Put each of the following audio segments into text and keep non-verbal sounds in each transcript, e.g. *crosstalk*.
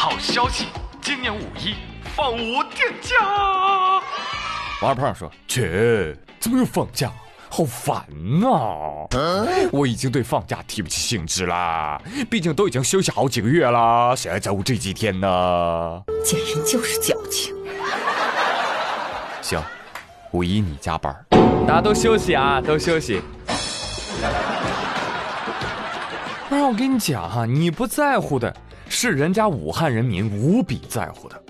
好消息，今年五一放五天假。王二胖说：“切，怎么又放假？好烦啊！我已经对放假提不起兴致啦，毕竟都已经休息好几个月啦，谁还在乎这几天呢？简直就是矫情。行，五一你加班，大家都休息啊，都休息。不是我跟你讲哈，你不在乎的是人家武汉人民无比在乎的。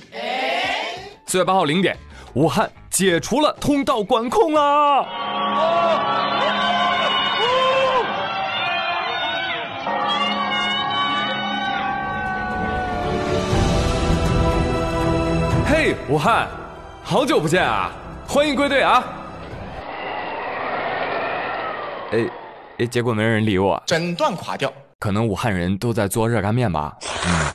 四月八号零点，武汉解除了通道管控啦！嘿，武汉，好久不见啊！欢迎归队啊！哎哎，结果没人理我，整段垮掉。可能武汉人都在做热干面吧。嗯。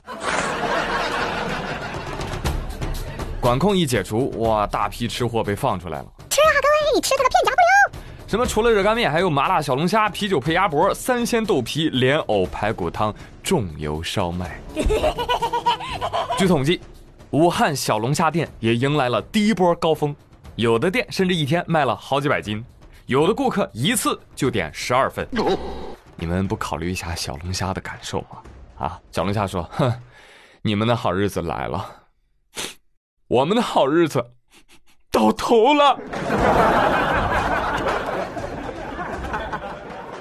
管控一解除，哇，大批吃货被放出来了。吃啊，各位，吃这个片夹不留。什么？除了热干面，还有麻辣小龙虾、啤酒配鸭脖、三鲜豆皮、莲藕排骨汤、重油烧麦。据统计，武汉小龙虾店也迎来了第一波高峰，有的店甚至一天卖了好几百斤，有的顾客一次就点十二份。你们不考虑一下小龙虾的感受吗？啊，小龙虾说：“哼，你们的好日子来了，*laughs* 我们的好日子到头了。*laughs* ”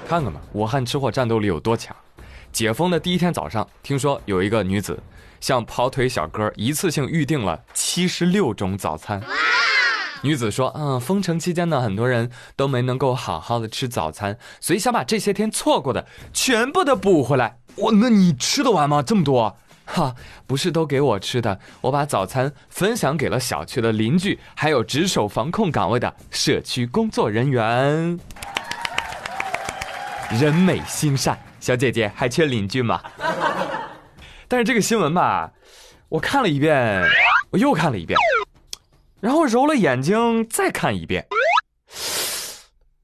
看看吧，武汉吃货战斗力有多强！解封的第一天早上，听说有一个女子向跑腿小哥一次性预订了七十六种早餐。女子说：“嗯，封城期间呢，很多人都没能够好好的吃早餐，所以想把这些天错过的全部都补回来。哇，那你吃得完吗？这么多？哈，不是都给我吃的，我把早餐分享给了小区的邻居，还有值守防控岗位的社区工作人员。人美心善，小姐姐还缺邻居吗？*laughs* 但是这个新闻吧，我看了一遍，我又看了一遍。”然后揉了眼睛再看一遍，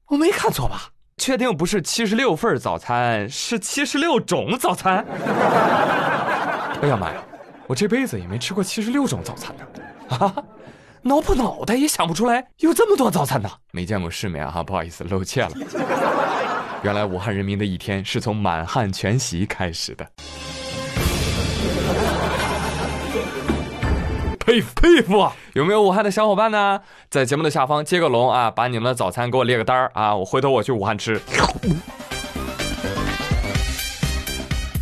我没看错吧？确定不是七十六份早餐，是七十六种早餐？哎呀妈呀，我这辈子也没吃过七十六种早餐呢！啊，挠破脑袋也想不出来有这么多早餐呢！没见过世面啊，不好意思露怯了。原来武汉人民的一天是从满汉全席开始的。佩服佩服啊！有没有武汉的小伙伴呢？在节目的下方接个龙啊，把你们的早餐给我列个单儿啊，我回头我去武汉吃。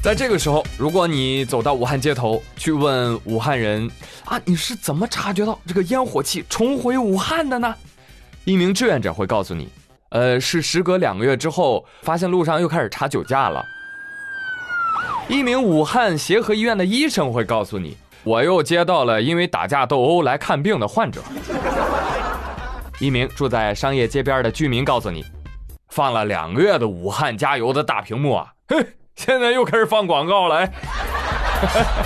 在这个时候，如果你走到武汉街头去问武汉人啊，你是怎么察觉到这个烟火气重回武汉的呢？一名志愿者会告诉你，呃，是时隔两个月之后，发现路上又开始查酒驾了。一名武汉协和医院的医生会告诉你。我又接到了因为打架斗殴来看病的患者。一名住在商业街边的居民告诉你，放了两个月的武汉加油的大屏幕啊，嘿，*laughs* 现在又开始放广告了。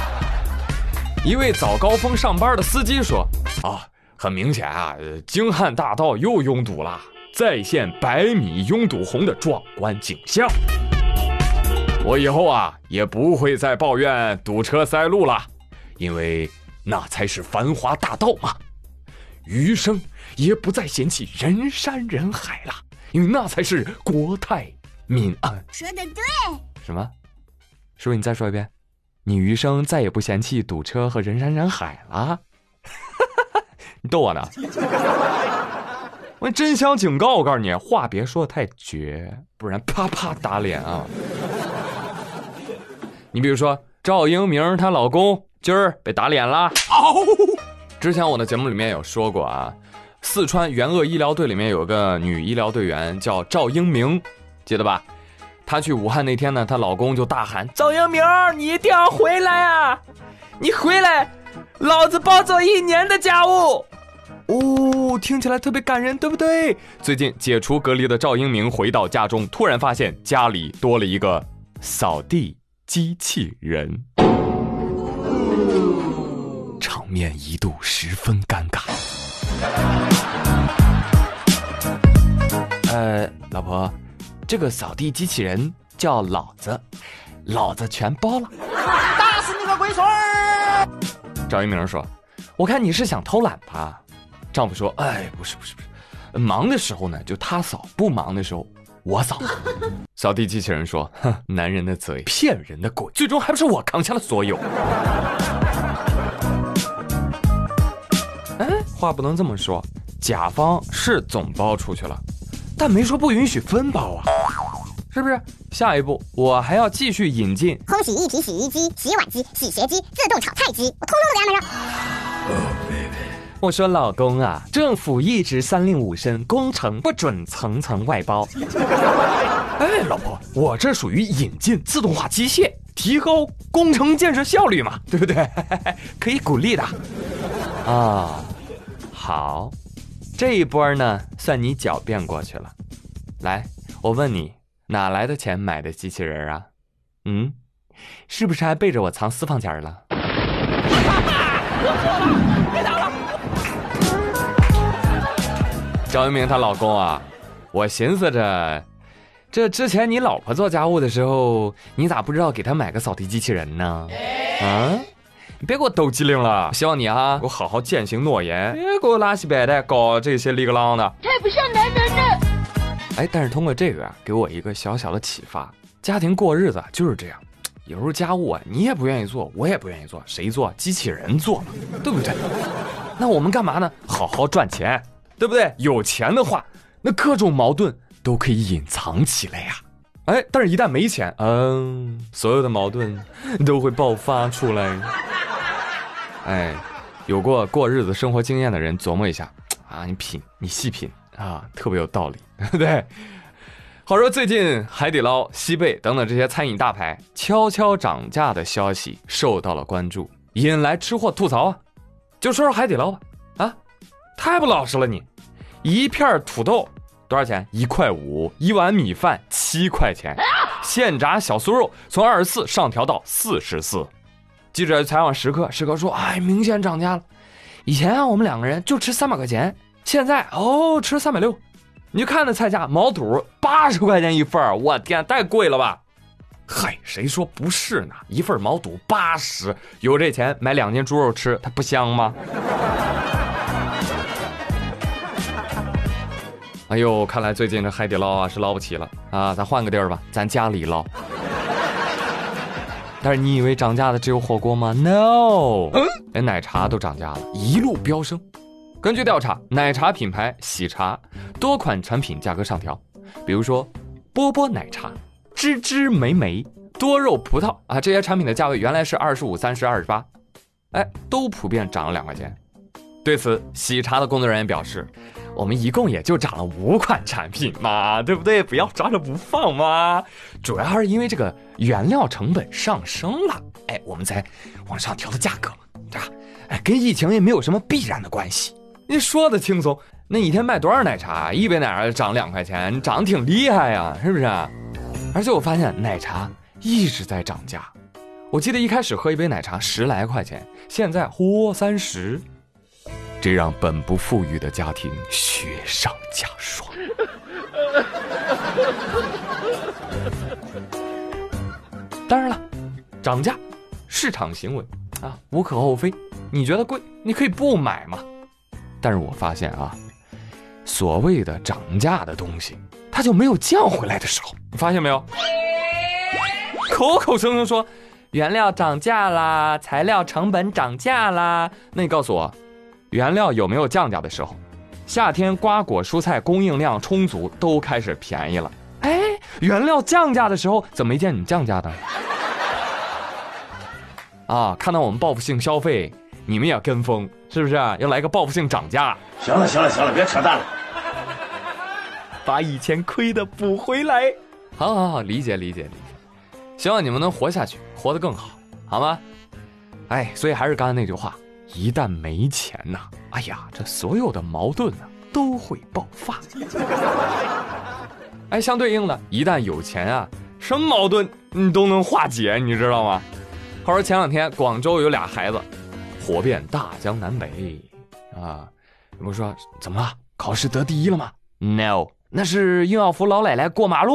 *laughs* 一位早高峰上班的司机说：“啊，很明显啊，京汉大道又拥堵了，再现百米拥堵红的壮观景象。我以后啊也不会再抱怨堵车塞路了。”因为那才是繁华大道嘛，余生也不再嫌弃人山人海了，因为那才是国泰民安。说的对。什么？师傅，你再说一遍。你余生再也不嫌弃堵车和人山人海了？你 *laughs* 逗我呢？*laughs* 我真想警告，我告诉你，话别说的太绝，不然啪啪打脸啊！你比如说赵英明她老公。今儿被打脸了。之前我的节目里面有说过啊，四川援鄂医疗队里面有个女医疗队员叫赵英明，记得吧？她去武汉那天呢，她老公就大喊：“赵英明，你一定要回来啊！你回来，老子包做一年的家务。”哦，听起来特别感人，对不对？最近解除隔离的赵英明回到家中，突然发现家里多了一个扫地机器人。面一度十分尴尬。呃，老婆，这个扫地机器人叫老子，老子全包了。打死你个龟孙儿！赵一鸣说：“我看你是想偷懒吧？”丈夫说：“哎，不是不是不是，忙的时候呢就他扫，不忙的时候我扫。*laughs* ”扫地机器人说：“哼，男人的嘴，骗人的鬼，最终还不是我扛下了所有。”话不能这么说，甲方是总包出去了，但没说不允许分包啊，是不是？下一步我还要继续引进烘洗一体洗衣机、洗碗机、洗鞋机、自动炒菜机，我通通都给安排上。我说老公啊，政府一直三令五申，工程不准层层外包。*laughs* 哎，老婆，我这属于引进自动化机械，提高工程建设效率嘛，对不对？*laughs* 可以鼓励的。啊，好，这一波呢，算你狡辩过去了。来，我问你，哪来的钱买的机器人啊？嗯，是不是还背着我藏私房钱了？我错了，别打了赵一鸣她老公啊，我寻思着，这之前你老婆做家务的时候，你咋不知道给她买个扫地机器人呢？啊，你别给我抖机灵了！希望你啊，给我好好践行诺言，别给我拉稀摆带搞这些里个啷的。太不像男人了。哎，但是通过这个啊，给我一个小小的启发：家庭过日子就是这样，有时候家务啊，你也不愿意做，我也不愿意做，谁做？机器人做嘛，对不对？那我们干嘛呢？好好赚钱，对不对？有钱的话，那各种矛盾都可以隐藏起来呀。哎，但是一旦没钱，嗯，所有的矛盾都会爆发出来。哎，有过过日子生活经验的人琢磨一下啊，你品，你细品啊，特别有道理，对 *laughs* 不对？话说最近海底捞、西贝等等这些餐饮大牌悄悄涨价的消息受到了关注，引来吃货吐槽啊。就说说海底捞吧，啊，太不老实了你！一片土豆多少钱？一块五。一碗米饭七块钱。现炸小酥肉从二十四上调到四十四。记者采访食客，食客说：“哎，明显涨价了。以前啊，我们两个人就吃三百块钱，现在哦，吃三百六。你就看那菜价，毛肚八十块钱一份儿，我天，太贵了吧！嗨，谁说不是呢？一份毛肚八十，有这钱买两斤猪肉吃，它不香吗？哎呦，看来最近这海底捞啊是捞不起了啊，咱换个地儿吧，咱家里捞。但是你以为涨价的只有火锅吗？No，连奶茶都涨价了，一路飙升。根据调查，奶茶品牌喜茶多款产品价格上调，比如说波波奶茶、芝芝莓莓、多肉葡萄啊，这些产品的价位原来是二十五、三十、二十八，哎，都普遍涨了两块钱。对此，喜茶的工作人员表示，我们一共也就涨了五款产品嘛，*laughs* 对不对？不要抓着不放嘛。主要是因为这个原料成本上升了，哎，我们才往上调的价格嘛，对吧？哎，跟疫情也没有什么必然的关系。你说的轻松，那一天卖多少奶茶？一杯奶茶涨两块钱，涨得挺厉害呀，是不是？而且我发现奶茶一直在涨价，我记得一开始喝一杯奶茶十来块钱，现在嚯三十，这让本不富裕的家庭雪上加霜。*laughs* 当然了，涨价，市场行为啊，无可厚非。你觉得贵，你可以不买嘛。但是我发现啊，所谓的涨价的东西，它就没有降回来的时候。你发现没有？口口声声说原料涨价啦，材料成本涨价啦，那你告诉我，原料有没有降价的时候？夏天瓜果蔬菜供应量充足，都开始便宜了。哎，原料降价的时候，怎么没见你降价呢？啊，看到我们报复性消费，你们也跟风，是不是？要来个报复性涨价，行了，行了，行了，别扯淡了。把以前亏的补回来。好好好，理解理解理解。希望你们能活下去，活得更好，好吗？哎，所以还是刚才那句话，一旦没钱呐，哎呀，这所有的矛盾呢都会爆发。*laughs* 哎，相对应的，一旦有钱啊，什么矛盾你都能化解，你知道吗？话说前两天广州有俩孩子，火遍大江南北，啊，有人说怎么了？考试得第一了吗？No，那是硬要扶老奶奶过马路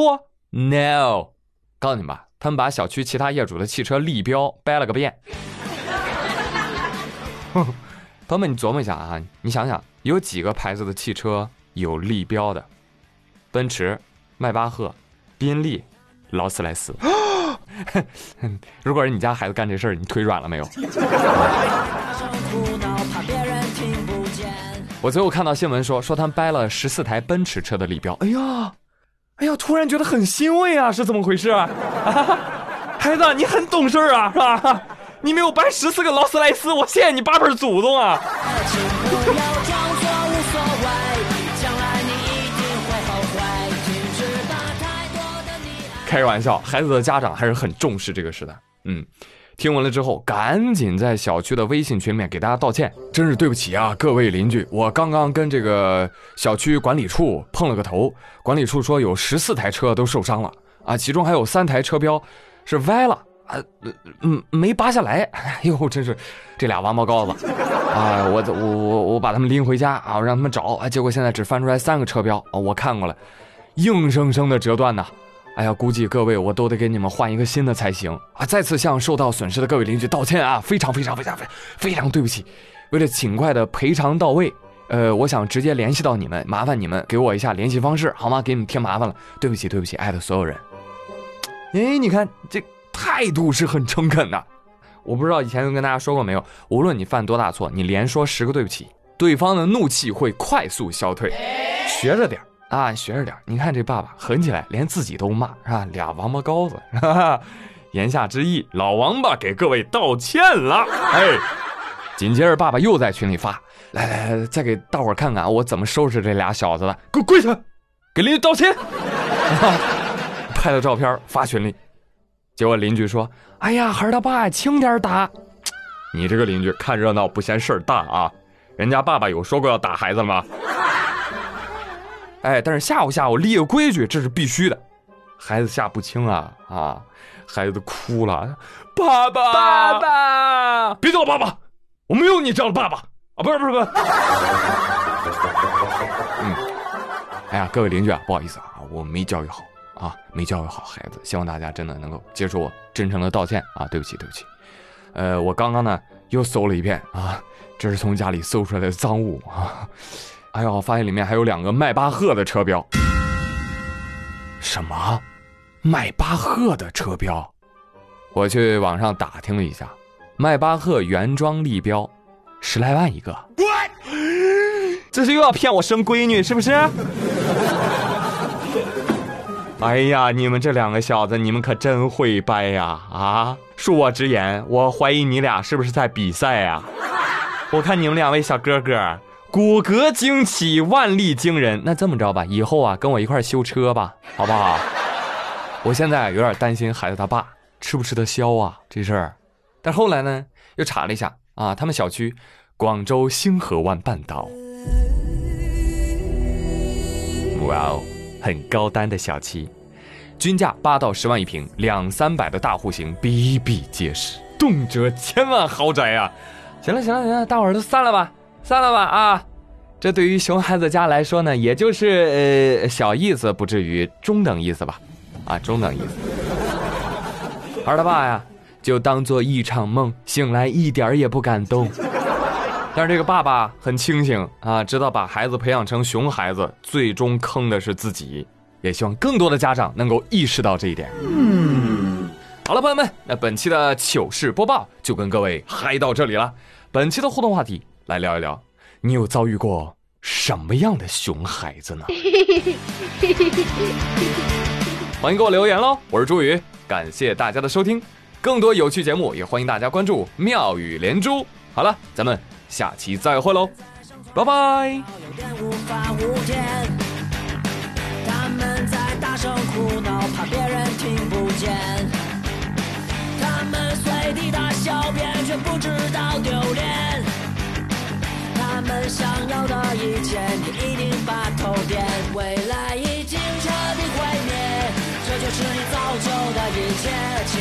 ？No，告诉你们吧，他们把小区其他业主的汽车立标掰了个遍。*laughs* 朋友们，你琢磨一下啊，你想想，有几个牌子的汽车有立标的？奔驰、迈巴赫、宾利、劳斯莱斯。*gasps* 如果是你家孩子干这事儿，你腿软了没有？*laughs* 我最后看到新闻说，说他们掰了十四台奔驰车的立标。哎呀，哎呀，突然觉得很欣慰啊，是怎么回事啊？*laughs* 孩子，你很懂事啊，是吧？你没有搬十四个劳斯莱斯，我谢谢你八辈祖宗啊！开个玩笑，孩子的家长还是很重视这个事的。嗯，听闻了之后，赶紧在小区的微信群里面给大家道歉，真是对不起啊，各位邻居，我刚刚跟这个小区管理处碰了个头，管理处说有十四台车都受伤了啊，其中还有三台车标是歪了啊，嗯，没拔下来，*laughs* 哎呦，真是这俩王八羔子啊！我我我我把他们拎回家啊，让他们找啊，结果现在只翻出来三个车标啊，我看过了，硬生生的折断呐。哎呀，估计各位我都得给你们换一个新的才行啊！再次向受到损失的各位邻居道歉啊，非常非常非常非常非常对不起。为了尽快的赔偿到位，呃，我想直接联系到你们，麻烦你们给我一下联系方式好吗？给你们添麻烦了，对不起对不起，爱的所有人。哎，你看这态度是很诚恳的。我不知道以前跟大家说过没有，无论你犯多大错，你连说十个对不起，对方的怒气会快速消退。学着点啊，学着点你看这爸爸狠起来，连自己都骂，是吧？俩王八羔子，哈哈。言下之意，老王八给各位道歉了。哎，紧接着爸爸又在群里发，来来来，再给大伙看看我怎么收拾这俩小子的，给我跪下，给邻居道歉。*laughs* 拍了照片发群里，结果邻居说：“哎呀，孩儿他爸轻点打。”你这个邻居看热闹不嫌事儿大啊？人家爸爸有说过要打孩子吗？哎，但是吓唬吓唬，立个规矩，这是必须的。孩子吓不轻啊啊！孩子哭了，爸爸，爸爸，别叫我爸爸，我没有你这样的爸爸啊！不是不是不是。嗯，哎呀，各位邻居啊，不好意思啊，我没教育好啊，没教育好孩子，希望大家真的能够接受我真诚的道歉啊！对不起对不起。呃，我刚刚呢又搜了一遍啊，这是从家里搜出来的赃物啊。哎呦，发现里面还有两个迈巴赫的车标。什么？迈巴赫的车标？我去网上打听了一下，迈巴赫原装立标，十来万一个。这是又要骗我生闺女是不是？*laughs* 哎呀，你们这两个小子，你们可真会掰呀！啊，恕我直言，我怀疑你俩是不是在比赛呀？*laughs* 我看你们两位小哥哥。骨骼惊奇，腕力惊人。那这么着吧，以后啊，跟我一块修车吧，好不好？*laughs* 我现在有点担心孩子他爸吃不吃得消啊这事儿。但后来呢，又查了一下啊，他们小区广州星河湾半岛，哇哦，很高端的小区，均价八到十万一平，两三百的大户型比比皆是，动辄千万豪宅啊！行了行了行了，大伙儿都散了吧。散了吧啊，这对于熊孩子家来说呢，也就是呃小意思，不至于中等意思吧？啊，中等意思。孩他爸呀，就当做一场梦，醒来一点也不感动。但是这个爸爸很清醒啊，知道把孩子培养成熊孩子，最终坑的是自己。也希望更多的家长能够意识到这一点。嗯，好了，朋友们，那本期的糗事播报就跟各位嗨到这里了。本期的互动话题。来聊一聊，你有遭遇过什么样的熊孩子呢？*laughs* 欢迎给我留言喽！我是朱宇，感谢大家的收听，更多有趣节目也欢迎大家关注妙语连珠。好了，咱们下期再会喽，拜拜有点无法无天。他们在大声哭闹，怕别人听不见。他们随地大小便，却不知道丢脸。他们想要的一切，你一定把头点。未来已经彻底毁灭，这就是你造就的一切。请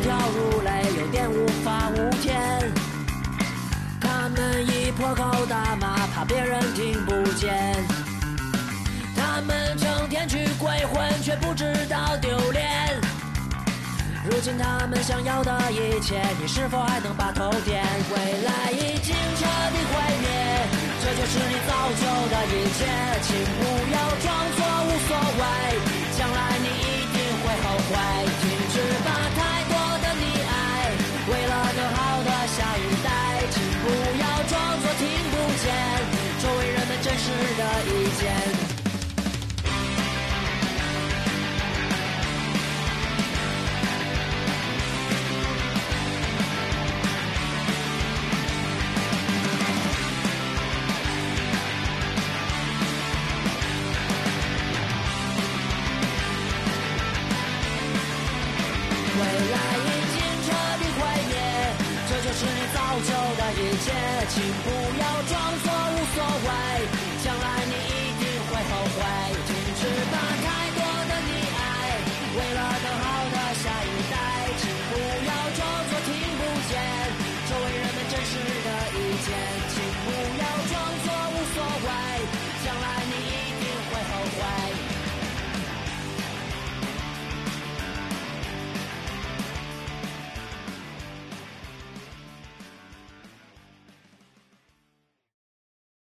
条条如雷，有点无法无天。他们一破口大骂，怕别人听不见。他们成天去鬼混，却不知道丢脸。如今他们想要的一切，你是否还能把头点？未来已经彻底毁灭，这就是你造就的一切。请不要装作无所谓，将来你一定会后悔。